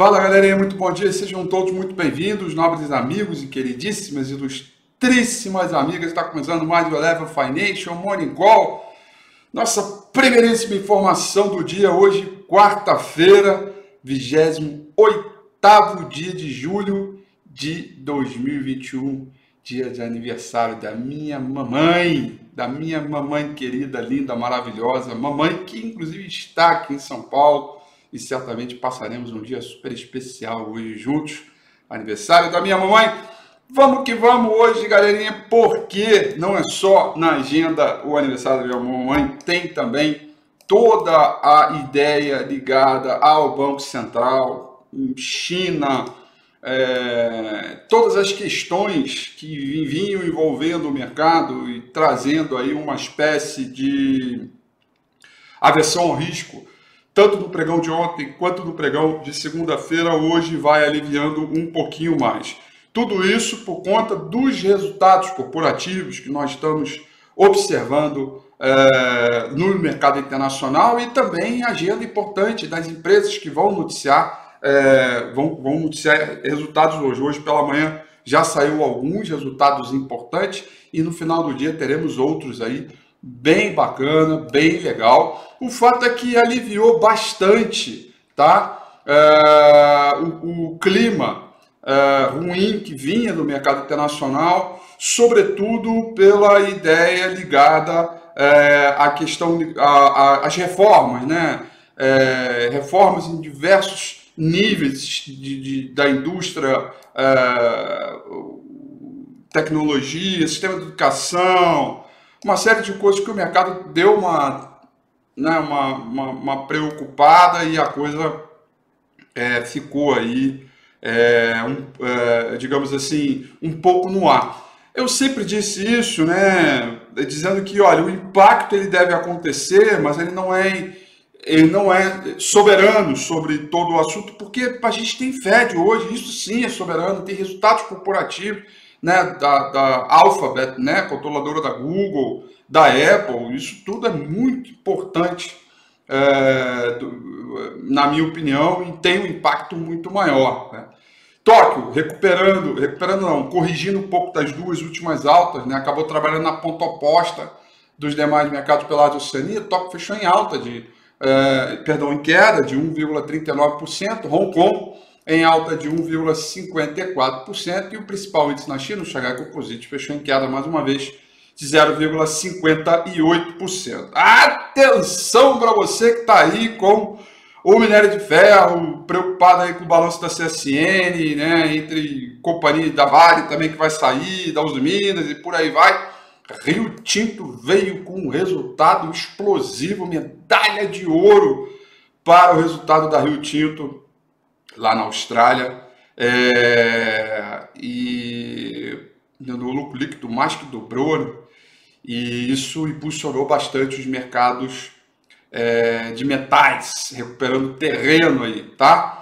Fala galerinha, muito bom dia, sejam todos muito bem-vindos, nobres amigos e queridíssimas ilustríssimas amigas. Está começando mais o Eleven Financial Morning Call. Nossa primeiríssima informação do dia, hoje, quarta-feira, 28 dia de julho de 2021, dia de aniversário da minha mamãe, da minha mamãe querida, linda, maravilhosa, mamãe que inclusive está aqui em São Paulo e certamente passaremos um dia super especial hoje juntos. Aniversário da minha mamãe. Vamos que vamos hoje, galerinha, porque não é só na agenda o aniversário da minha mamãe, tem também toda a ideia ligada ao Banco Central, China, é, todas as questões que vinham envolvendo o mercado e trazendo aí uma espécie de aversão ao risco tanto no pregão de ontem quanto no pregão de segunda-feira, hoje vai aliviando um pouquinho mais. Tudo isso por conta dos resultados corporativos que nós estamos observando é, no mercado internacional e também agenda importante das empresas que vão noticiar, é, vão, vão noticiar resultados hoje. Hoje pela manhã já saiu alguns resultados importantes e no final do dia teremos outros aí bem bacana, bem legal. O fato é que aliviou bastante, tá? É, o, o, clima é, ruim que vinha do mercado internacional, sobretudo pela ideia ligada é, à questão, às reformas, né? É, reformas em diversos níveis de, de da indústria, é, tecnologia, sistema de educação, uma série de coisas que o mercado deu uma, né, uma, uma, uma preocupada e a coisa é, ficou aí, é, um, é, digamos assim, um pouco no ar. Eu sempre disse isso, né, dizendo que, olha, o impacto ele deve acontecer, mas ele não é ele não é soberano sobre todo o assunto, porque a gente tem Fed hoje, isso sim é soberano, tem resultados corporativos, né, da, da Alphabet, né, controladora da Google, da Apple, isso tudo é muito importante, é, do, na minha opinião, e tem um impacto muito maior. Né. Tóquio, recuperando, recuperando não, corrigindo um pouco das duas últimas altas, né, acabou trabalhando na ponta oposta dos demais mercados pela Oceania, Tóquio fechou em alta de, é, perdão, em queda de 1,39%, Hong Kong em alta de 1,54%, e o principal índice na China, o Shanghai Composite, fechou em queda mais uma vez de 0,58%. Atenção para você que está aí com o minério de ferro, preocupado aí com o balanço da CSN, né, entre companhia da Vale também que vai sair, da Uso Minas e por aí vai. Rio Tinto veio com um resultado explosivo, medalha de ouro para o resultado da Rio Tinto lá na Austrália. É, e no lucro líquido mais que dobrou, né? e isso impulsionou bastante os mercados é, de metais, recuperando terreno aí, tá?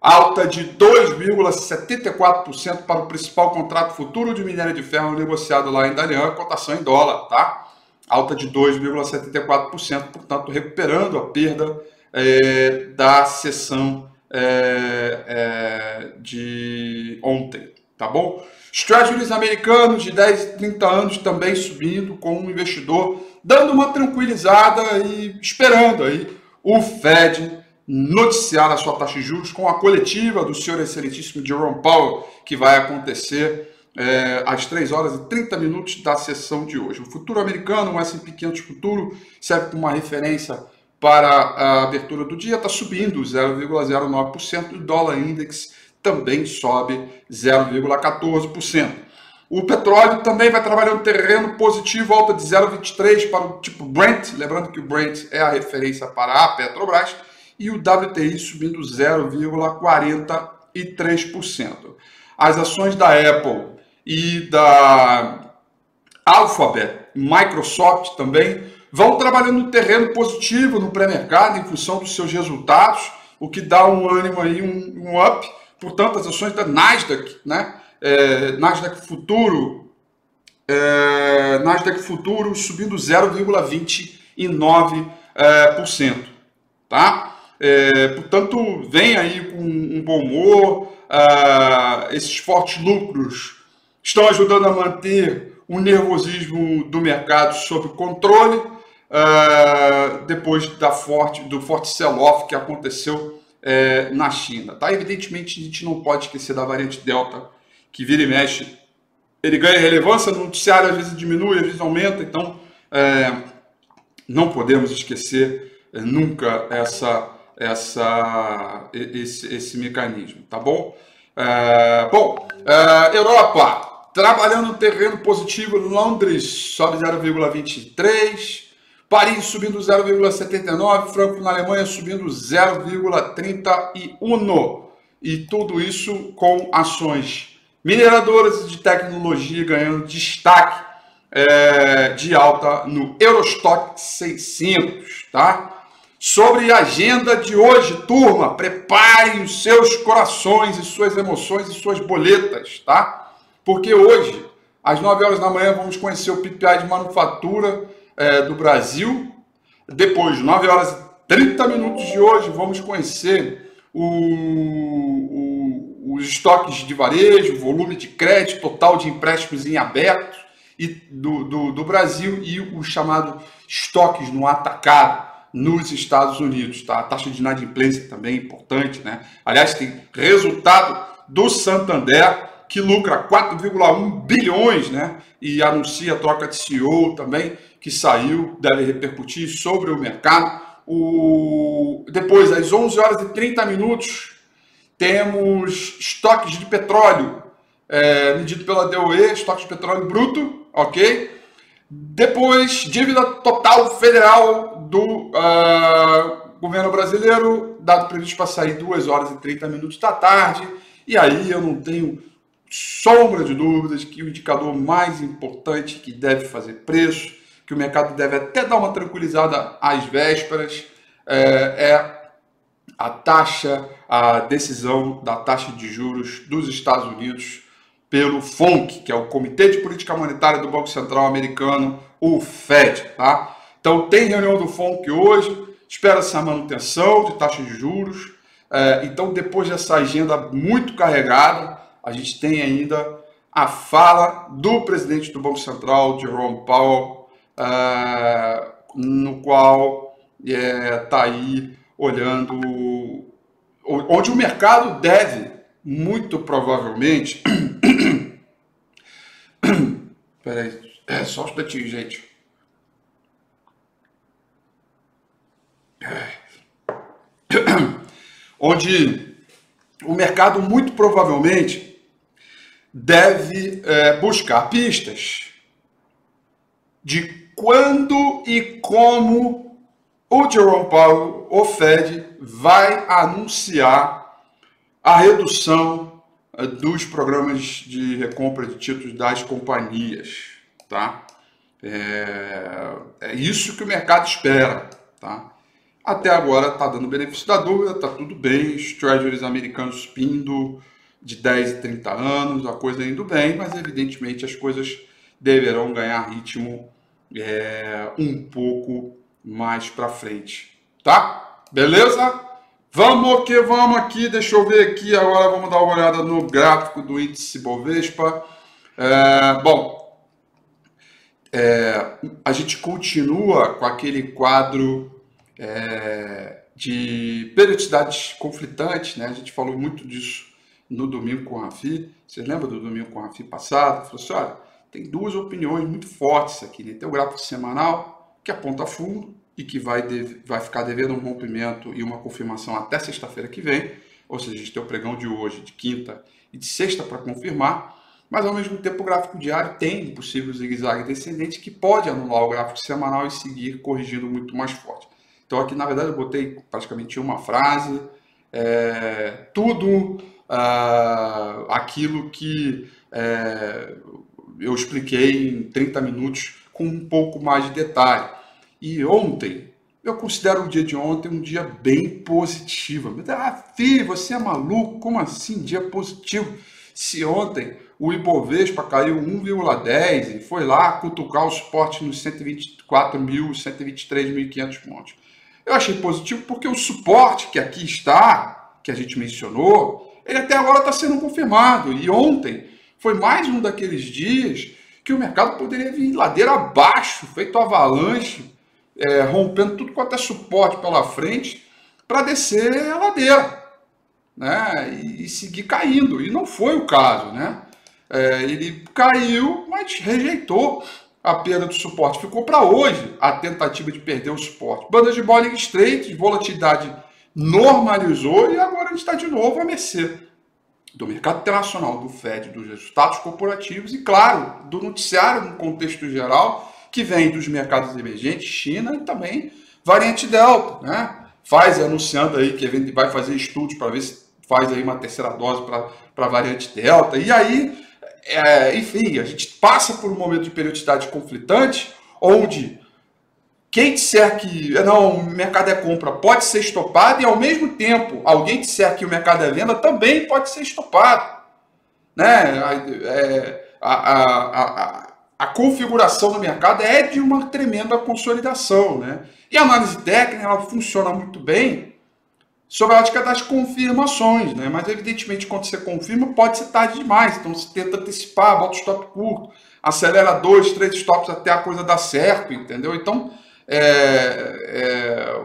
Alta de 2,74% para o principal contrato futuro de minério de ferro negociado lá em Dalian, cotação em dólar, tá? Alta de 2,74%, portanto, recuperando a perda é, da sessão é, é, de ontem, tá bom? Treasuries americanos de 10 30 anos também subindo, com um investidor dando uma tranquilizada e esperando aí o Fed noticiar a sua taxa de juros com a coletiva do senhor excelentíssimo Jerome Powell, que vai acontecer é, às 3 horas e 30 minutos da sessão de hoje. O futuro americano, o S&P 500 futuro, serve como uma referência para a abertura do dia, está subindo 0,09%, o dólar index também sobe 0,14%. O petróleo também vai trabalhando terreno positivo, alta de 0,23 para o tipo Brent, lembrando que o Brent é a referência para a Petrobras, e o WTI subindo 0,43%. As ações da Apple e da Alphabet, Microsoft também vão trabalhando no terreno positivo no pré-mercado em função dos seus resultados, o que dá um ânimo aí, um, um up. Portanto, as ações da Nasdaq, né? É, Nasdaq Futuro, é, Nasdaq Futuro subindo 0,29%, é, tá? É, portanto, vem aí com um bom humor. Uh, esses fortes lucros estão ajudando a manter o nervosismo do mercado sob controle, uh, depois da forte, do forte sell-off que aconteceu uh, na China. Tá? Evidentemente, a gente não pode esquecer da variante Delta, que vira e mexe. Ele ganha relevância no noticiário, às vezes diminui, às vezes aumenta, então uh, não podemos esquecer nunca essa, essa, esse, esse mecanismo, tá bom? bom, Europa, Trabalhando no terreno positivo, Londres sobe 0,23, Paris subindo 0,79, Frankfurt na Alemanha subindo 0,31. E tudo isso com ações mineradoras de tecnologia ganhando destaque é, de alta no Eurostock 600, tá? Sobre a agenda de hoje, turma, preparem os seus corações e suas emoções e suas boletas, tá? Porque hoje, às 9 horas da manhã, vamos conhecer o PPI de manufatura é, do Brasil. Depois, 9 horas e 30 minutos de hoje, vamos conhecer o, o, os estoques de varejo, volume de crédito, total de empréstimos em aberto e do, do, do Brasil e o chamado estoques no atacado nos Estados Unidos. Tá? A taxa de inadimplência também é importante. Né? Aliás, tem resultado do Santander que lucra 4,1 bilhões, né? E anuncia a troca de CEO também, que saiu, deve repercutir sobre o mercado. O... Depois, às 11 horas e 30 minutos, temos estoques de petróleo é, medido pela DOE, estoques de petróleo bruto, ok? Depois, dívida total federal do uh, governo brasileiro, dado previsto para sair 2 horas e 30 minutos da tarde. E aí eu não tenho sombra de dúvidas que o indicador mais importante que deve fazer preço, que o mercado deve até dar uma tranquilizada às vésperas, é, é a taxa, a decisão da taxa de juros dos Estados Unidos pelo FONC, que é o Comitê de Política Monetária do Banco Central Americano, o Fed. Tá? Então tem reunião do FONC hoje, espera-se a manutenção de taxa de juros. É, então, depois dessa agenda muito carregada, a gente tem ainda a fala do presidente do Banco Central, Jerome Powell, uh, no qual está é, tá aí olhando onde o mercado deve, muito provavelmente. Peraí, é só um instantinho, gente. Onde o mercado muito provavelmente deve é, buscar pistas de quando e como o Jerome Powell, o Fed, vai anunciar a redução é, dos programas de recompra de títulos das companhias, tá? É, é isso que o mercado espera, tá? Até agora está dando benefício da dúvida, está tudo bem, os treasuries americanos pindo, de 10 e 30 anos, a coisa indo bem, mas evidentemente as coisas deverão ganhar ritmo é, um pouco mais para frente, tá? Beleza? Vamos que vamos aqui, deixa eu ver aqui agora, vamos dar uma olhada no gráfico do índice Bovespa. É, bom, é, a gente continua com aquele quadro é, de periodicidades conflitantes, né? A gente falou muito disso no domingo com o Rafi. Vocês lembram do domingo com o Rafi passado? Falou assim: olha, tem duas opiniões muito fortes aqui. Né? Tem o gráfico semanal, que aponta fundo e que vai, vai ficar devendo um rompimento e uma confirmação até sexta-feira que vem. Ou seja, a gente tem o pregão de hoje, de quinta e de sexta para confirmar. Mas ao mesmo tempo o gráfico diário tem um possível zigue-zague descendente que pode anular o gráfico semanal e seguir corrigindo muito mais forte. Então aqui na verdade eu botei praticamente uma frase, é, tudo uh, aquilo que é, eu expliquei em 30 minutos com um pouco mais de detalhe. E ontem, eu considero o dia de ontem um dia bem positivo. Ah, filho, você é maluco? Como assim dia positivo? Se ontem o Ibovespa caiu 1,10 e foi lá cutucar o suporte nos 124.000, 123.500 pontos. Eu achei positivo porque o suporte que aqui está que a gente mencionou, ele até agora está sendo confirmado. E ontem foi mais um daqueles dias que o mercado poderia vir ladeira abaixo, feito avalanche, é, rompendo tudo quanto é suporte pela frente, para descer a ladeira né, e, e, seguir caindo. E não foi o caso. Né? É, ele caiu, mas rejeitou a perda do suporte. Ficou para hoje a tentativa de perder o suporte. Bandas de Bollinger Strait, volatilidade normalizou e agora a gente está de novo a mercê do mercado internacional, do Fed, dos resultados corporativos e, claro, do noticiário no contexto geral, que vem dos mercados emergentes, China e também variante Delta, né? Pfizer anunciando aí que vai fazer estudos para ver se faz aí uma terceira dose para a variante Delta. E aí, é, enfim, a gente passa por um momento de periodicidade conflitante, onde quem disser que não, o mercado é compra pode ser estopado e ao mesmo tempo alguém disser que o mercado é venda também pode ser estopado. Né? É, a, a, a, a, configuração do mercado é de uma tremenda consolidação. Né? E a análise técnica ela funciona muito bem sobre a ótica das confirmações, né? mas evidentemente quando você confirma pode ser tarde demais, então você tenta antecipar, bota o stop curto, acelera dois, três stops até a coisa dar certo, entendeu? Então é,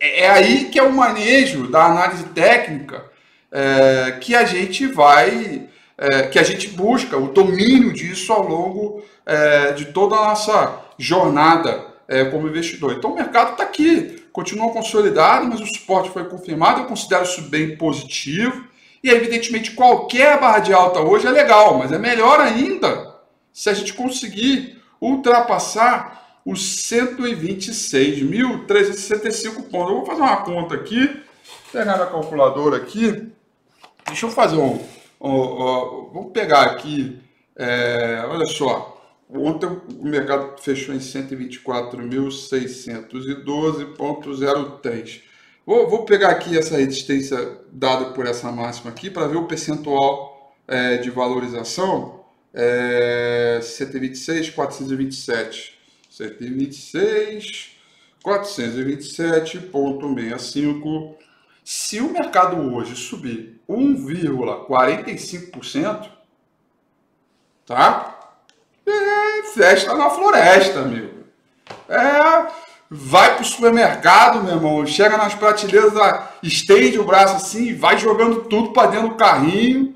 é, é aí que é o manejo da análise técnica é, que a gente vai, é, que a gente busca o domínio disso ao longo é, de toda a nossa jornada é, como investidor. Então o mercado está aqui, continua consolidado, mas o suporte foi confirmado, eu considero isso bem positivo. E evidentemente qualquer barra de alta hoje é legal, mas é melhor ainda se a gente conseguir ultrapassar os 126.365 pontos. Eu vou fazer uma conta aqui, pegar na calculadora aqui. Deixa eu fazer um. um, um vamos pegar aqui. É, olha só. Ontem o mercado fechou em 124.612,03. Vou, vou pegar aqui essa resistência dada por essa máxima aqui para ver o percentual é, de valorização. É, 126,427. 126, 427,65. Se o mercado hoje subir 1,45%, tá? É festa na floresta, amigo. É, vai pro supermercado, meu irmão, chega nas prateleiras, estende o braço assim vai jogando tudo para dentro do carrinho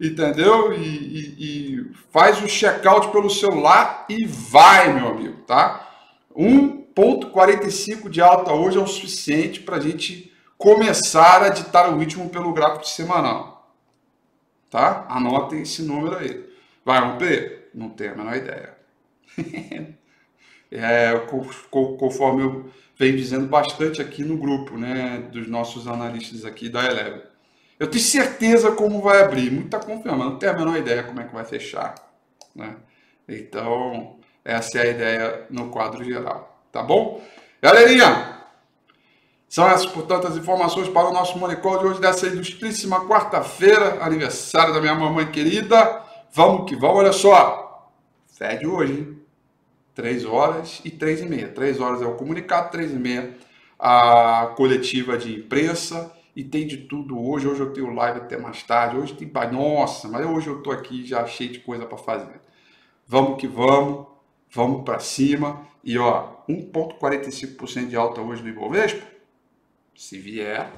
entendeu? E, e, e faz o check-out pelo celular e vai, meu amigo, tá? 1,45 de alta hoje é o suficiente para a gente começar a ditar o ritmo pelo gráfico semanal. Tá? Anotem esse número aí. Vai romper? Não tenho a menor ideia. é, conforme eu venho dizendo bastante aqui no grupo, né, dos nossos analistas aqui da Eleven. Eu tenho certeza como vai abrir, muita confiança, mas não tenho a menor ideia como é que vai fechar. Né? Então, essa é a ideia no quadro geral. Tá bom? Galerinha, são essas, portanto, as informações para o nosso Monicol de hoje, dessa ilustríssima quarta-feira, aniversário da minha mamãe querida. Vamos que vamos, olha só. Fede hoje, hein? 3 horas e 3 e meia. 3 horas é o comunicado, 3 e meia a coletiva de imprensa e tem de tudo hoje. Hoje eu tenho live até mais tarde. Hoje tem. Nossa, mas hoje eu tô aqui já cheio de coisa para fazer. Vamos que vamos, vamos para cima. E ó, 1,45% de alta hoje no Ibovespa. Se vier,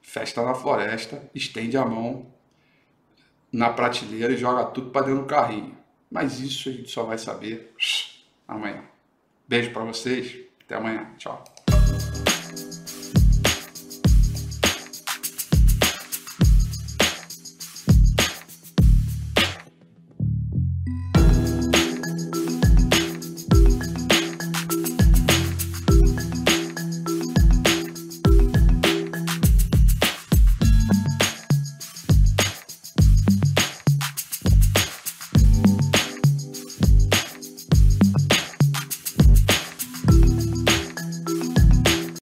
festa na floresta, estende a mão na prateleira e joga tudo para dentro do carrinho. Mas isso a gente só vai saber amanhã. Beijo para vocês, até amanhã. Tchau.